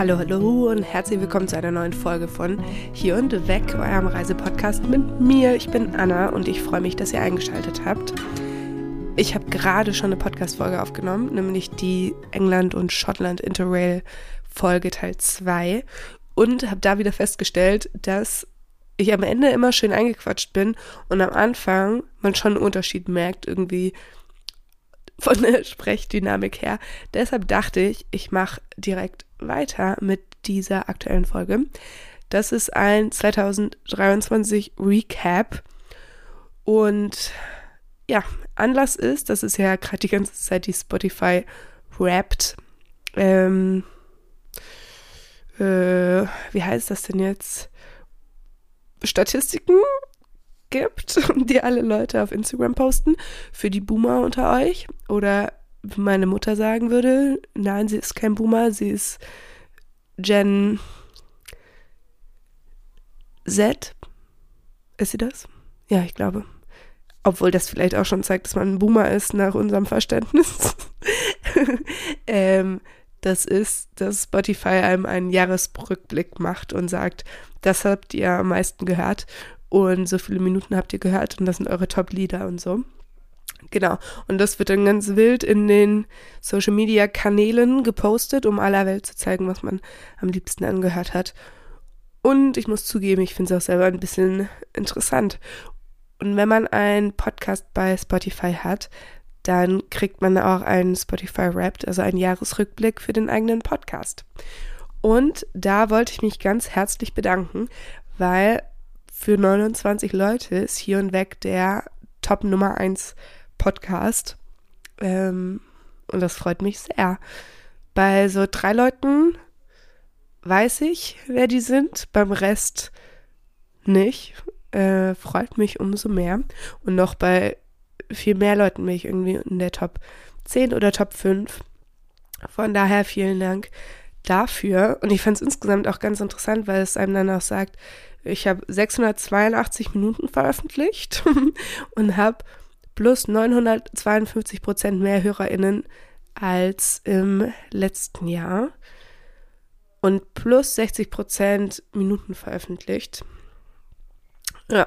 Hallo, hallo und herzlich willkommen zu einer neuen Folge von Hier und Weg, eurem Reisepodcast mit mir. Ich bin Anna und ich freue mich, dass ihr eingeschaltet habt. Ich habe gerade schon eine Podcast-Folge aufgenommen, nämlich die England- und Schottland-Interrail-Folge Teil 2 und habe da wieder festgestellt, dass ich am Ende immer schön eingequatscht bin und am Anfang man schon einen Unterschied merkt, irgendwie von der Sprechdynamik her. Deshalb dachte ich, ich mache direkt weiter mit dieser aktuellen Folge. Das ist ein 2023 Recap. Und ja, Anlass ist, das ist ja gerade die ganze Zeit die Spotify Wrapped. Ähm, äh, wie heißt das denn jetzt? Statistiken gibt, die alle Leute auf Instagram posten, für die Boomer unter euch. Oder wie meine Mutter sagen würde, nein, sie ist kein Boomer, sie ist Gen Z. Ist sie das? Ja, ich glaube. Obwohl das vielleicht auch schon zeigt, dass man ein Boomer ist nach unserem Verständnis. ähm, das ist, dass Spotify einem einen Jahresrückblick macht und sagt, das habt ihr am meisten gehört und so viele Minuten habt ihr gehört und das sind eure Top-Lieder und so. Genau. Und das wird dann ganz wild in den Social Media Kanälen gepostet, um aller Welt zu zeigen, was man am liebsten angehört hat. Und ich muss zugeben, ich finde es auch selber ein bisschen interessant. Und wenn man einen Podcast bei Spotify hat, dann kriegt man auch einen Spotify Wrapped, also einen Jahresrückblick für den eigenen Podcast. Und da wollte ich mich ganz herzlich bedanken, weil für 29 Leute ist hier und weg der Top Nummer 1 Podcast. Ähm, und das freut mich sehr. Bei so drei Leuten weiß ich, wer die sind, beim Rest nicht. Äh, freut mich umso mehr. Und noch bei viel mehr Leuten bin ich irgendwie in der Top 10 oder Top 5. Von daher vielen Dank dafür. Und ich fand es insgesamt auch ganz interessant, weil es einem dann auch sagt, ich habe 682 Minuten veröffentlicht und habe plus 952 Prozent mehr HörerInnen als im letzten Jahr und plus 60 Prozent Minuten veröffentlicht. Ja.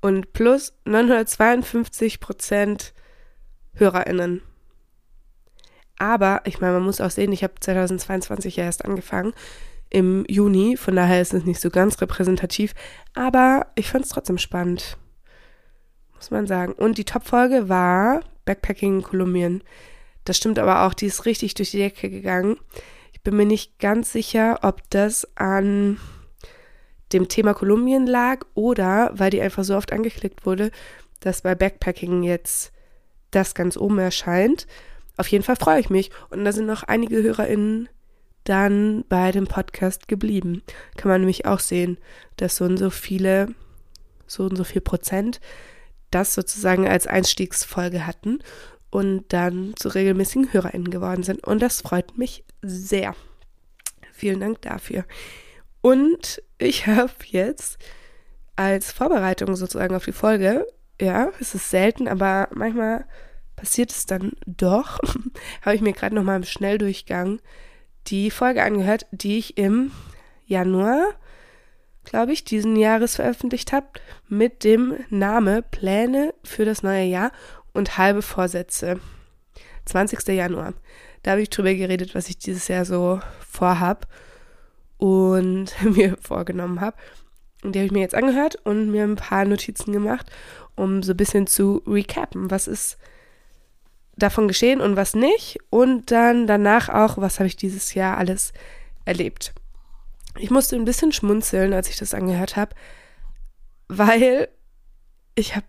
Und plus 952 Prozent HörerInnen. Aber, ich meine, man muss auch sehen, ich habe 2022 ja erst angefangen im Juni, von daher ist es nicht so ganz repräsentativ, aber ich fand es trotzdem spannend, muss man sagen. Und die Top-Folge war Backpacking in Kolumbien. Das stimmt aber auch, die ist richtig durch die Decke gegangen. Ich bin mir nicht ganz sicher, ob das an dem Thema Kolumbien lag oder weil die einfach so oft angeklickt wurde, dass bei Backpacking jetzt das ganz oben erscheint. Auf jeden Fall freue ich mich. Und da sind noch einige HörerInnen dann bei dem Podcast geblieben. Kann man nämlich auch sehen, dass so und so viele, so und so viel Prozent das sozusagen als Einstiegsfolge hatten und dann zu regelmäßigen HörerInnen geworden sind. Und das freut mich sehr. Vielen Dank dafür. Und ich habe jetzt als Vorbereitung sozusagen auf die Folge, ja, es ist selten, aber manchmal passiert es dann doch, habe ich mir gerade nochmal im Schnelldurchgang die Folge angehört, die ich im Januar, glaube ich, diesen Jahres veröffentlicht habe, mit dem Name Pläne für das neue Jahr und halbe Vorsätze. 20. Januar. Da habe ich drüber geredet, was ich dieses Jahr so vorhab und mir vorgenommen habe. Und die habe ich mir jetzt angehört und mir ein paar Notizen gemacht, um so ein bisschen zu recappen. Was ist davon geschehen und was nicht. Und dann danach auch, was habe ich dieses Jahr alles erlebt. Ich musste ein bisschen schmunzeln, als ich das angehört habe, weil ich habe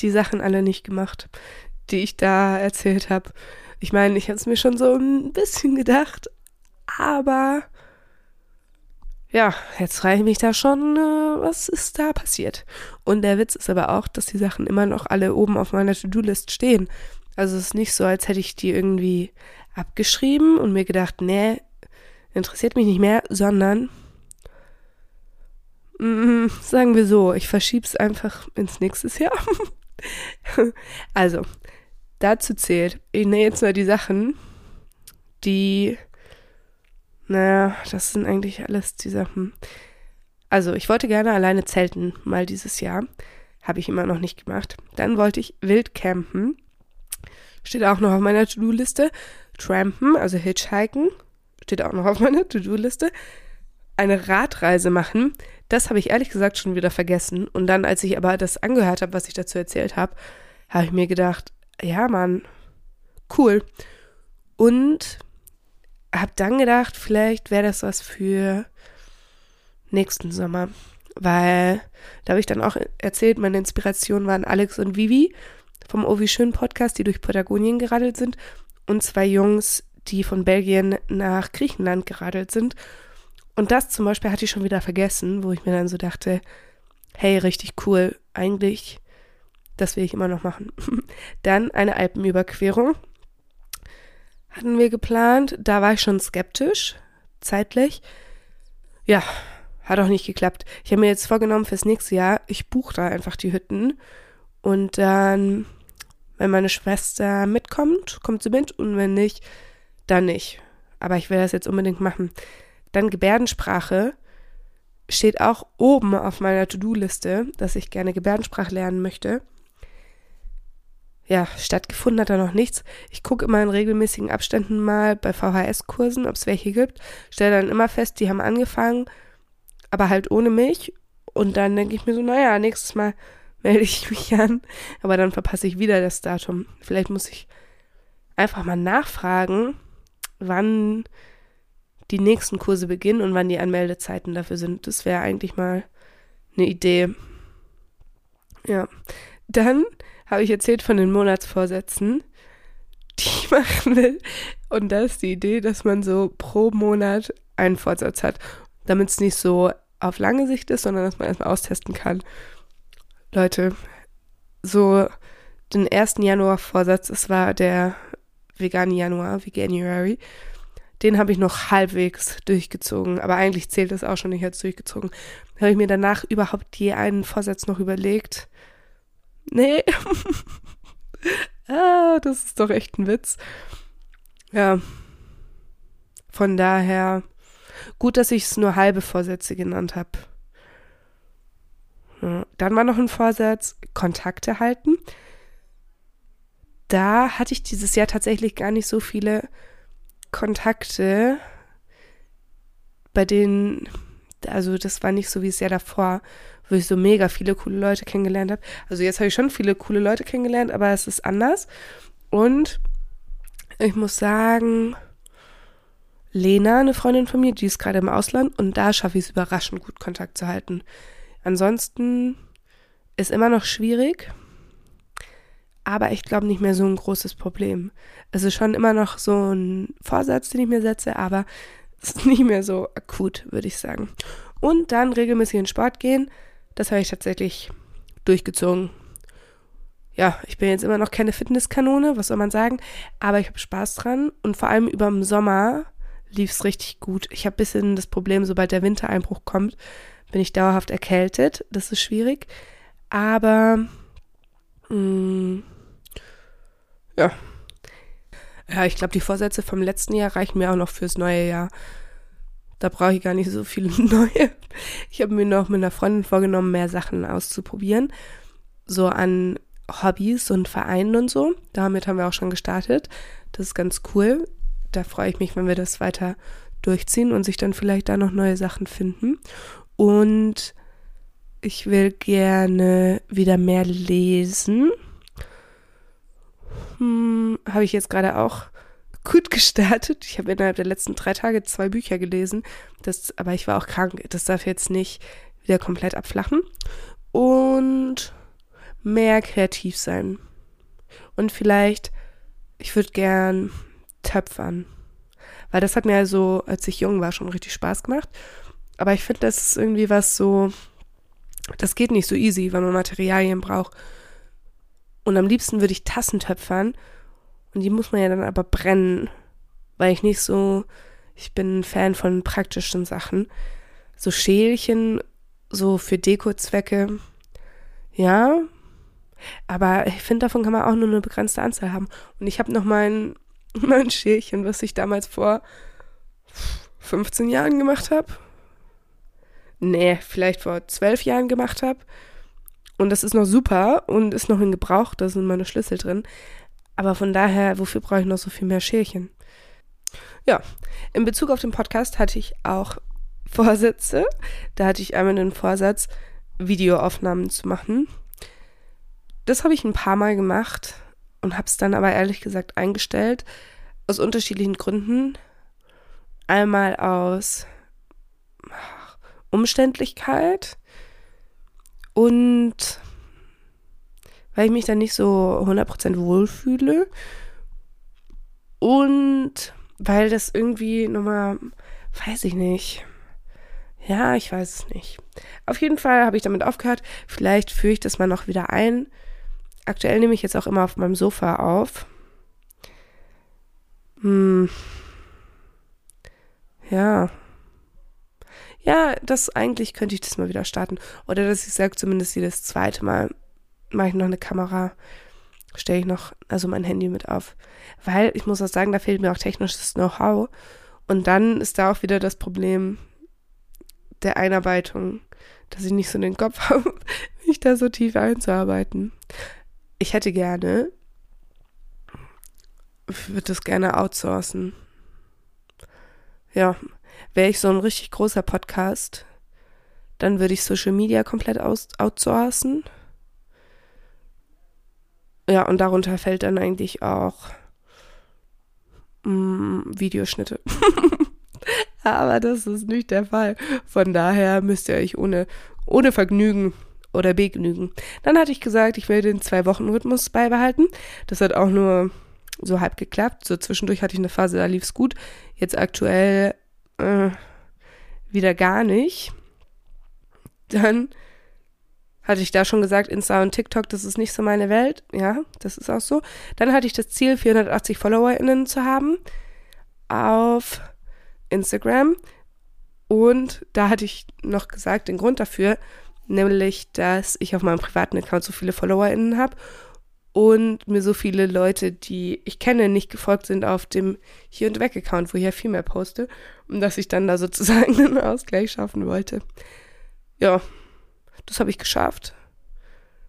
die Sachen alle nicht gemacht, die ich da erzählt habe. Ich meine, ich habe es mir schon so ein bisschen gedacht, aber ja, jetzt frage ich mich da schon, äh, was ist da passiert? Und der Witz ist aber auch, dass die Sachen immer noch alle oben auf meiner To-Do-List stehen. Also es ist nicht so, als hätte ich die irgendwie abgeschrieben und mir gedacht, nee, interessiert mich nicht mehr, sondern mm, sagen wir so, ich verschiebe es einfach ins nächste Jahr. also, dazu zählt, ich nenne jetzt mal die Sachen, die naja, das sind eigentlich alles die Sachen. Also, ich wollte gerne alleine zelten, mal dieses Jahr. Habe ich immer noch nicht gemacht. Dann wollte ich wild campen. Steht auch noch auf meiner To-Do-Liste. Trampen, also Hitchhiken. Steht auch noch auf meiner To-Do-Liste. Eine Radreise machen. Das habe ich ehrlich gesagt schon wieder vergessen. Und dann, als ich aber das angehört habe, was ich dazu erzählt habe, habe ich mir gedacht, ja, Mann, cool. Und habe dann gedacht, vielleicht wäre das was für nächsten Sommer. Weil da habe ich dann auch erzählt, meine Inspiration waren Alex und Vivi vom Ovi Schön Podcast, die durch Patagonien geradelt sind und zwei Jungs, die von Belgien nach Griechenland geradelt sind. Und das zum Beispiel hatte ich schon wieder vergessen, wo ich mir dann so dachte, hey, richtig cool, eigentlich, das will ich immer noch machen. dann eine Alpenüberquerung hatten wir geplant. Da war ich schon skeptisch, zeitlich. Ja, hat auch nicht geklappt. Ich habe mir jetzt vorgenommen fürs nächste Jahr, ich buche da einfach die Hütten. Und dann, wenn meine Schwester mitkommt, kommt sie mit. Und wenn nicht, dann nicht. Aber ich will das jetzt unbedingt machen. Dann Gebärdensprache steht auch oben auf meiner To-Do-Liste, dass ich gerne Gebärdensprache lernen möchte ja, stattgefunden hat da noch nichts. Ich gucke immer in regelmäßigen Abständen mal bei VHS-Kursen, ob es welche gibt. Stelle dann immer fest, die haben angefangen, aber halt ohne mich. Und dann denke ich mir so, naja, nächstes Mal melde ich mich an. Aber dann verpasse ich wieder das Datum. Vielleicht muss ich einfach mal nachfragen, wann die nächsten Kurse beginnen und wann die Anmeldezeiten dafür sind. Das wäre eigentlich mal eine Idee. Ja. Dann habe ich erzählt von den Monatsvorsätzen, die ich machen will. Und da ist die Idee, dass man so pro Monat einen Vorsatz hat, damit es nicht so auf lange Sicht ist, sondern dass man erstmal austesten kann. Leute, so den 1. Januar-Vorsatz, es war der vegane Januar, Veganuary, den habe ich noch halbwegs durchgezogen, aber eigentlich zählt das auch schon nicht als durchgezogen. Habe ich mir danach überhaupt je einen Vorsatz noch überlegt, Nee. ah, das ist doch echt ein Witz. Ja. Von daher, gut, dass ich es nur halbe Vorsätze genannt habe. Ja. Dann war noch ein Vorsatz, Kontakte halten. Da hatte ich dieses Jahr tatsächlich gar nicht so viele Kontakte, bei denen, also das war nicht so wie es Jahr davor, wo ich so mega viele coole Leute kennengelernt habe. Also jetzt habe ich schon viele coole Leute kennengelernt, aber es ist anders. Und ich muss sagen, Lena, eine Freundin von mir, die ist gerade im Ausland und da schaffe ich es überraschend gut, Kontakt zu halten. Ansonsten ist immer noch schwierig, aber ich glaube nicht mehr so ein großes Problem. Es ist schon immer noch so ein Vorsatz, den ich mir setze, aber es ist nicht mehr so akut, würde ich sagen. Und dann regelmäßig in Sport gehen. Das habe ich tatsächlich durchgezogen. Ja, ich bin jetzt immer noch keine Fitnesskanone, was soll man sagen, aber ich habe Spaß dran und vor allem über den Sommer lief es richtig gut. Ich habe ein bisschen das Problem, sobald der Wintereinbruch kommt, bin ich dauerhaft erkältet. Das ist schwierig. Aber mh, mm, ja. Ja, ich glaube, die Vorsätze vom letzten Jahr reichen mir auch noch fürs neue Jahr. Da brauche ich gar nicht so viele neue. Ich habe mir noch mit einer Freundin vorgenommen, mehr Sachen auszuprobieren. So an Hobbys und Vereinen und so. Damit haben wir auch schon gestartet. Das ist ganz cool. Da freue ich mich, wenn wir das weiter durchziehen und sich dann vielleicht da noch neue Sachen finden. Und ich will gerne wieder mehr lesen. Hm, habe ich jetzt gerade auch gut gestartet. Ich habe innerhalb der letzten drei Tage zwei Bücher gelesen. Das, aber ich war auch krank. Das darf jetzt nicht wieder komplett abflachen. Und mehr kreativ sein. Und vielleicht, ich würde gern töpfern. Weil das hat mir also, als ich jung war, schon richtig Spaß gemacht. Aber ich finde, das ist irgendwie was so, das geht nicht so easy, weil man Materialien braucht. Und am liebsten würde ich Tassen töpfern und die muss man ja dann aber brennen, weil ich nicht so, ich bin ein Fan von praktischen Sachen. So Schälchen, so für Dekozwecke, ja. Aber ich finde, davon kann man auch nur eine begrenzte Anzahl haben. Und ich habe noch mein, mein Schälchen, was ich damals vor 15 Jahren gemacht habe. Nee, vielleicht vor 12 Jahren gemacht habe. Und das ist noch super und ist noch in Gebrauch, da sind meine Schlüssel drin. Aber von daher, wofür brauche ich noch so viel mehr Schälchen? Ja, in Bezug auf den Podcast hatte ich auch Vorsätze. Da hatte ich einmal den Vorsatz, Videoaufnahmen zu machen. Das habe ich ein paar Mal gemacht und habe es dann aber ehrlich gesagt eingestellt. Aus unterschiedlichen Gründen. Einmal aus Umständlichkeit und weil ich mich dann nicht so 100% wohlfühle und weil das irgendwie nochmal, weiß ich nicht. Ja, ich weiß es nicht. Auf jeden Fall habe ich damit aufgehört. Vielleicht führe ich das mal noch wieder ein. Aktuell nehme ich jetzt auch immer auf meinem Sofa auf. Hm. Ja. Ja, das eigentlich könnte ich das mal wieder starten. Oder dass ich sage, zumindest jedes zweite Mal mache ich noch eine Kamera, stelle ich noch, also mein Handy mit auf. Weil ich muss auch sagen, da fehlt mir auch technisches Know-how. Und dann ist da auch wieder das Problem der Einarbeitung, dass ich nicht so den Kopf habe, mich da so tief einzuarbeiten. Ich hätte gerne, würde das gerne outsourcen. Ja, wäre ich so ein richtig großer Podcast, dann würde ich Social Media komplett outsourcen. Ja, und darunter fällt dann eigentlich auch mm, Videoschnitte. Aber das ist nicht der Fall. Von daher müsst ihr euch ohne, ohne Vergnügen oder begnügen. Dann hatte ich gesagt, ich will den Zwei-Wochen-Rhythmus beibehalten. Das hat auch nur so halb geklappt. So zwischendurch hatte ich eine Phase, da lief es gut. Jetzt aktuell äh, wieder gar nicht. Dann hatte ich da schon gesagt, Insta und TikTok, das ist nicht so meine Welt. Ja, das ist auch so. Dann hatte ich das Ziel, 480 FollowerInnen zu haben auf Instagram. Und da hatte ich noch gesagt, den Grund dafür, nämlich, dass ich auf meinem privaten Account so viele FollowerInnen habe und mir so viele Leute, die ich kenne, nicht gefolgt sind auf dem Hier und Weg-Account, wo ich ja viel mehr poste und dass ich dann da sozusagen einen Ausgleich schaffen wollte. Ja, das habe ich geschafft.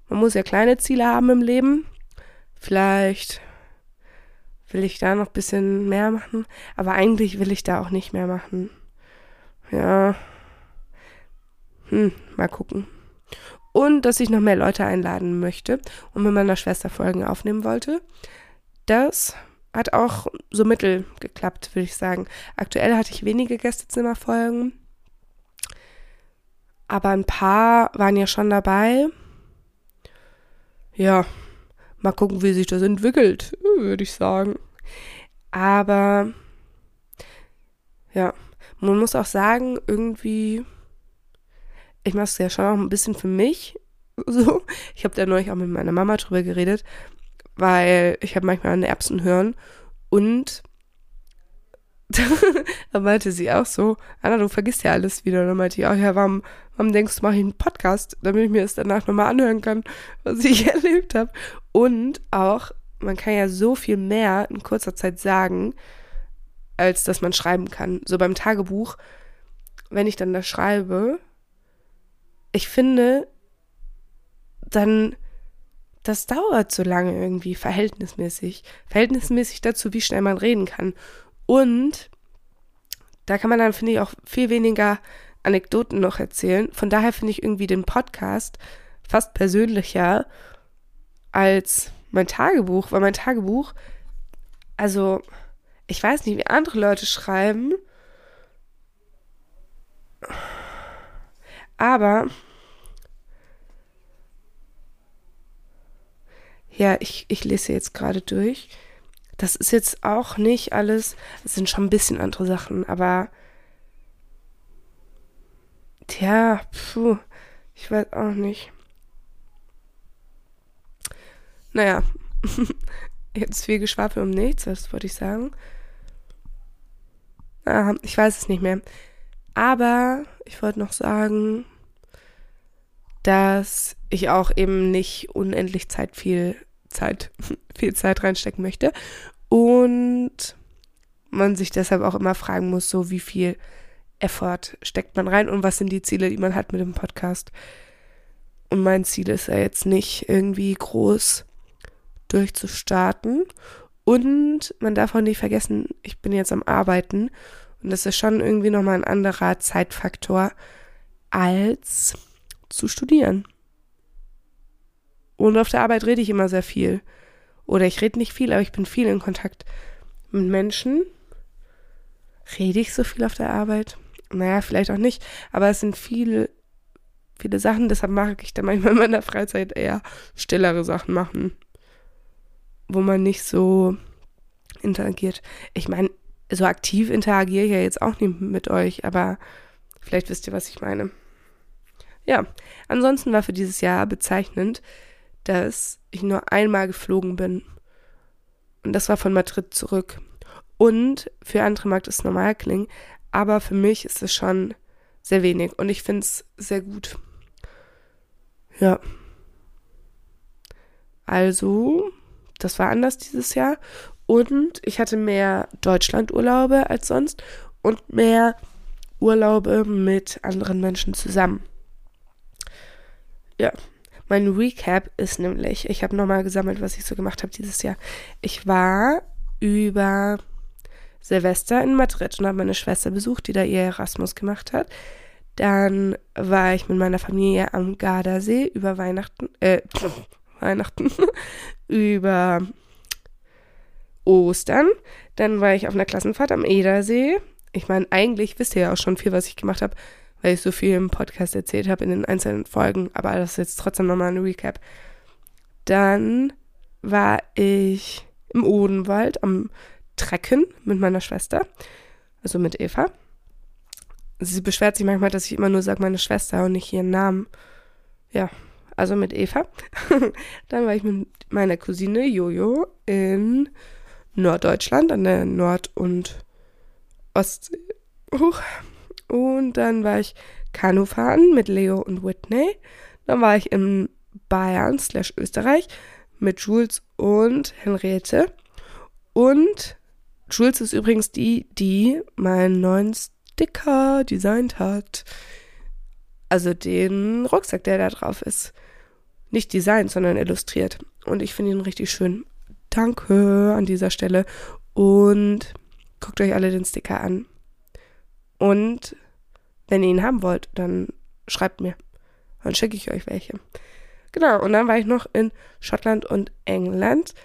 Man muss ja kleine Ziele haben im Leben. Vielleicht will ich da noch ein bisschen mehr machen, aber eigentlich will ich da auch nicht mehr machen. Ja. Hm, mal gucken und dass ich noch mehr Leute einladen möchte und mit meiner Schwester Folgen aufnehmen wollte. Das hat auch so mittel geklappt, würde ich sagen. Aktuell hatte ich wenige Gästezimmerfolgen, aber ein paar waren ja schon dabei. Ja, mal gucken, wie sich das entwickelt, würde ich sagen. Aber ja, man muss auch sagen, irgendwie ich mache es ja schon auch ein bisschen für mich. So. Ich habe da neulich auch mit meiner Mama drüber geredet, weil ich habe manchmal eine Erbsen hören und da meinte sie auch so, Anna, du vergisst ja alles wieder. Dann meinte ich auch, ja, warum, warum denkst du, mache ich einen Podcast, damit ich mir das danach nochmal anhören kann, was ich erlebt habe. Und auch, man kann ja so viel mehr in kurzer Zeit sagen, als dass man schreiben kann. So beim Tagebuch, wenn ich dann da schreibe, ich finde, dann, das dauert so lange irgendwie, verhältnismäßig. Verhältnismäßig dazu, wie schnell man reden kann. Und da kann man dann, finde ich, auch viel weniger Anekdoten noch erzählen. Von daher finde ich irgendwie den Podcast fast persönlicher als mein Tagebuch, weil mein Tagebuch, also ich weiß nicht, wie andere Leute schreiben, aber ja, ich, ich lese jetzt gerade durch. Das ist jetzt auch nicht alles, es sind schon ein bisschen andere Sachen, aber tja, puh, ich weiß auch nicht. Naja, jetzt viel Geschwafel um nichts, was wollte ich sagen? Ah, ich weiß es nicht mehr. Aber ich wollte noch sagen, dass ich auch eben nicht unendlich Zeit viel Zeit, viel Zeit reinstecken möchte. Und man sich deshalb auch immer fragen muss, so wie viel Effort steckt man rein und was sind die Ziele, die man hat mit dem Podcast. Und mein Ziel ist ja jetzt nicht irgendwie groß durchzustarten. Und man darf auch nicht vergessen, ich bin jetzt am Arbeiten und das ist schon irgendwie nochmal ein anderer Zeitfaktor als zu studieren. Und auf der Arbeit rede ich immer sehr viel. Oder ich rede nicht viel, aber ich bin viel in Kontakt mit Menschen. Rede ich so viel auf der Arbeit? Naja, vielleicht auch nicht. Aber es sind viele, viele Sachen. Deshalb mag ich dann manchmal in meiner Freizeit eher stillere Sachen machen. Wo man nicht so interagiert. Ich meine, so aktiv interagiere ich ja jetzt auch nicht mit euch, aber vielleicht wisst ihr, was ich meine. Ja, ansonsten war für dieses Jahr bezeichnend, dass ich nur einmal geflogen bin. Und das war von Madrid zurück. Und für andere mag das normal klingen, aber für mich ist es schon sehr wenig und ich finde es sehr gut. Ja. Also, das war anders dieses Jahr und ich hatte mehr Deutschlandurlaube als sonst und mehr Urlaube mit anderen Menschen zusammen. Ja, mein Recap ist nämlich, ich habe nochmal gesammelt, was ich so gemacht habe dieses Jahr. Ich war über Silvester in Madrid und habe meine Schwester besucht, die da ihr Erasmus gemacht hat. Dann war ich mit meiner Familie am Gardasee über Weihnachten, äh, Weihnachten, über Ostern. Dann war ich auf einer Klassenfahrt am Edersee. Ich meine, eigentlich wisst ihr ja auch schon viel, was ich gemacht habe, weil ich so viel im Podcast erzählt habe in den einzelnen Folgen. Aber das ist jetzt trotzdem nochmal ein Recap. Dann war ich im Odenwald am Trecken mit meiner Schwester, also mit Eva. Sie beschwert sich manchmal, dass ich immer nur sage meine Schwester und nicht ihren Namen. Ja, also mit Eva. Dann war ich mit meiner Cousine Jojo in Norddeutschland, an der Nord- und Ostsee. Und dann war ich Kanufahren mit Leo und Whitney. Dann war ich in Bayern slash Österreich mit Jules und Henriette. Und Jules ist übrigens die, die meinen neuen Sticker designt hat. Also den Rucksack, der da drauf ist. Nicht designt, sondern illustriert. Und ich finde ihn richtig schön. Danke an dieser Stelle. Und guckt euch alle den Sticker an. Und wenn ihr ihn haben wollt, dann schreibt mir. Dann schicke ich euch welche. Genau, und dann war ich noch in Schottland und England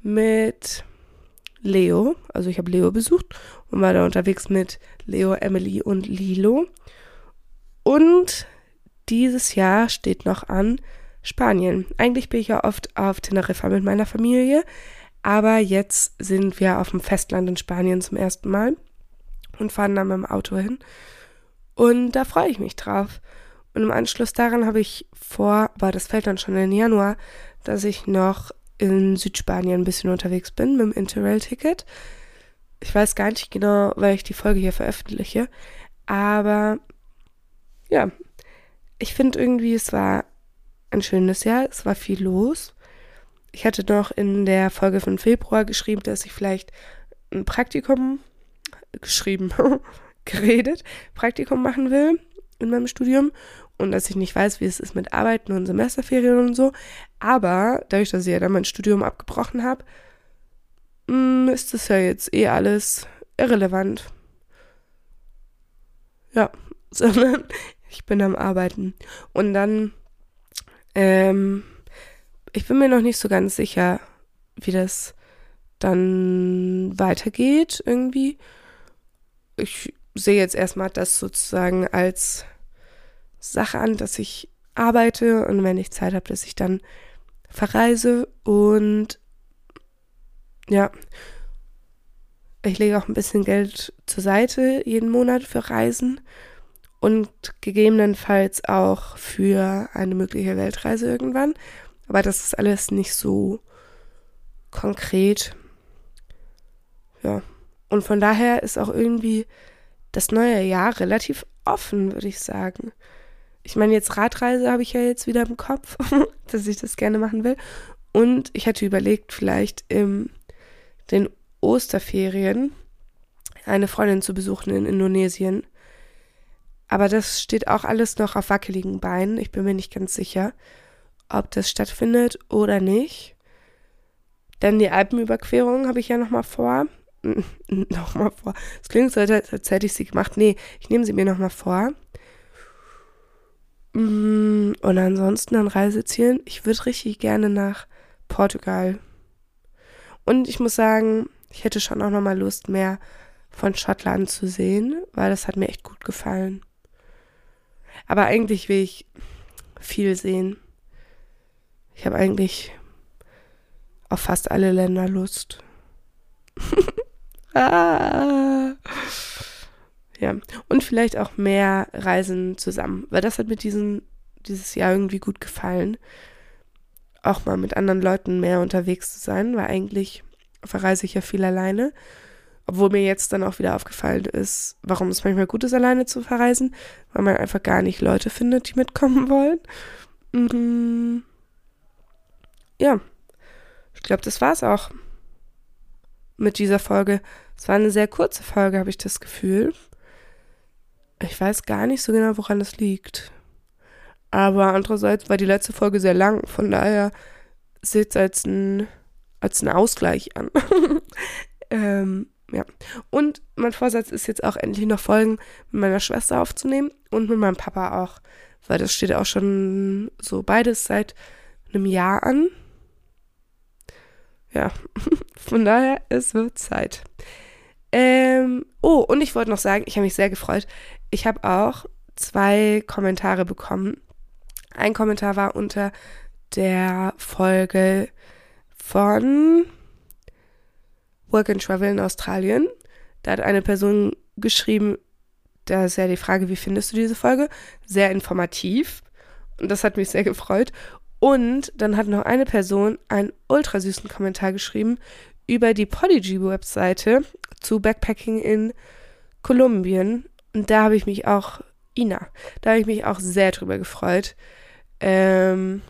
mit Leo. Also ich habe Leo besucht und war da unterwegs mit Leo, Emily und Lilo. Und dieses Jahr steht noch an Spanien. Eigentlich bin ich ja oft auf Teneriffa mit meiner Familie, aber jetzt sind wir auf dem Festland in Spanien zum ersten Mal und fahren dann mit dem Auto hin. Und da freue ich mich drauf. Und im Anschluss daran habe ich vor, aber das fällt dann schon in Januar, dass ich noch in Südspanien ein bisschen unterwegs bin mit dem Interrail-Ticket. Ich weiß gar nicht genau, weil ich die Folge hier veröffentliche, aber ja, ich finde irgendwie, es war ein schönes Jahr. Es war viel los. Ich hatte noch in der Folge von Februar geschrieben, dass ich vielleicht ein Praktikum geschrieben, geredet, Praktikum machen will in meinem Studium und dass ich nicht weiß, wie es ist mit Arbeiten und Semesterferien und so. Aber dadurch, dass ich ja dann mein Studium abgebrochen habe, mm, ist das ja jetzt eh alles irrelevant. Ja, sondern ich bin am Arbeiten. Und dann ähm, ich bin mir noch nicht so ganz sicher, wie das dann weitergeht irgendwie. Ich sehe jetzt erstmal das sozusagen als Sache an, dass ich arbeite und wenn ich Zeit habe, dass ich dann verreise und ja, ich lege auch ein bisschen Geld zur Seite jeden Monat für Reisen und gegebenenfalls auch für eine mögliche Weltreise irgendwann. Aber das ist alles nicht so konkret. Ja. Und von daher ist auch irgendwie das neue Jahr relativ offen, würde ich sagen. Ich meine, jetzt Radreise habe ich ja jetzt wieder im Kopf, dass ich das gerne machen will. Und ich hatte überlegt, vielleicht in den Osterferien eine Freundin zu besuchen in Indonesien. Aber das steht auch alles noch auf wackeligen Beinen. Ich bin mir nicht ganz sicher, ob das stattfindet oder nicht. Denn die Alpenüberquerung habe ich ja nochmal vor. nochmal vor. Es klingt so, als hätte ich sie gemacht. Nee, ich nehme sie mir nochmal vor. Mm, und ansonsten an Reisezielen. Ich würde richtig gerne nach Portugal. Und ich muss sagen, ich hätte schon auch nochmal Lust, mehr von Schottland zu sehen, weil das hat mir echt gut gefallen. Aber eigentlich will ich viel sehen. Ich habe eigentlich auf fast alle Länder Lust. ah. Ja, und vielleicht auch mehr Reisen zusammen, weil das hat mir diesen, dieses Jahr irgendwie gut gefallen. Auch mal mit anderen Leuten mehr unterwegs zu sein, weil eigentlich verreise ich ja viel alleine. Obwohl mir jetzt dann auch wieder aufgefallen ist, warum es manchmal gut ist, alleine zu verreisen, weil man einfach gar nicht Leute findet, die mitkommen wollen. Mhm. Ja, ich glaube, das war's auch mit dieser Folge. Es war eine sehr kurze Folge, habe ich das Gefühl. Ich weiß gar nicht so genau, woran das liegt. Aber andererseits war die letzte Folge sehr lang, von daher sieht es als ein, als ein Ausgleich an. ähm, ja. Und mein Vorsatz ist jetzt auch endlich noch Folgen mit meiner Schwester aufzunehmen und mit meinem Papa auch. Weil das steht auch schon so beides seit einem Jahr an. Ja, von daher, es wird Zeit. Ähm, oh, und ich wollte noch sagen, ich habe mich sehr gefreut. Ich habe auch zwei Kommentare bekommen. Ein Kommentar war unter der Folge von Work and Travel in Australien. Da hat eine Person geschrieben, da ist ja die Frage, wie findest du diese Folge? Sehr informativ. Und das hat mich sehr gefreut. Und dann hat noch eine Person einen ultra süßen Kommentar geschrieben über die Podigy-Webseite zu Backpacking in Kolumbien. Und da habe ich mich auch, Ina, da habe ich mich auch sehr drüber gefreut. Ähm,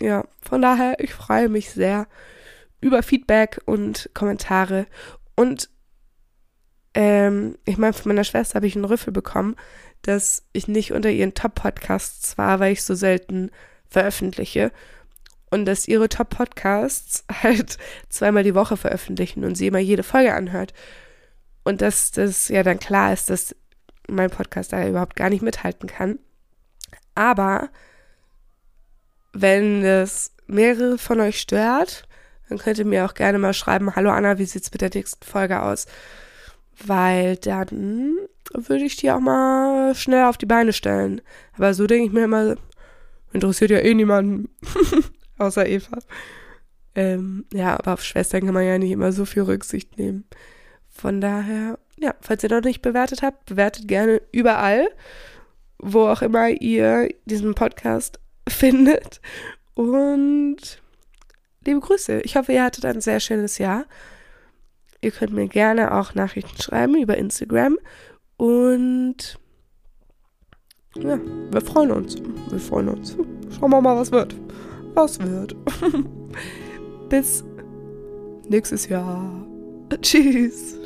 ja, von daher, ich freue mich sehr über Feedback und Kommentare. Und ähm, ich meine, von meiner Schwester habe ich einen Rüffel bekommen, dass ich nicht unter ihren Top-Podcasts war, weil ich so selten veröffentliche. Und dass ihre Top-Podcasts halt zweimal die Woche veröffentlichen und sie immer jede Folge anhört. Und dass das ja dann klar ist, dass mein Podcast da überhaupt gar nicht mithalten kann. Aber wenn es mehrere von euch stört, dann könnt ihr mir auch gerne mal schreiben, hallo Anna, wie sieht's mit der nächsten Folge aus? Weil dann würde ich die auch mal schnell auf die Beine stellen. Aber so denke ich mir immer, interessiert ja eh niemanden, außer Eva. Ähm, ja, aber auf Schwestern kann man ja nicht immer so viel Rücksicht nehmen. Von daher, ja, falls ihr noch nicht bewertet habt, bewertet gerne überall, wo auch immer ihr diesen Podcast findet. Und liebe Grüße. Ich hoffe, ihr hattet ein sehr schönes Jahr. Ihr könnt mir gerne auch Nachrichten schreiben über Instagram. Und ja, wir freuen uns. Wir freuen uns. Schauen wir mal, was wird. Was wird. Bis nächstes Jahr. Tschüss.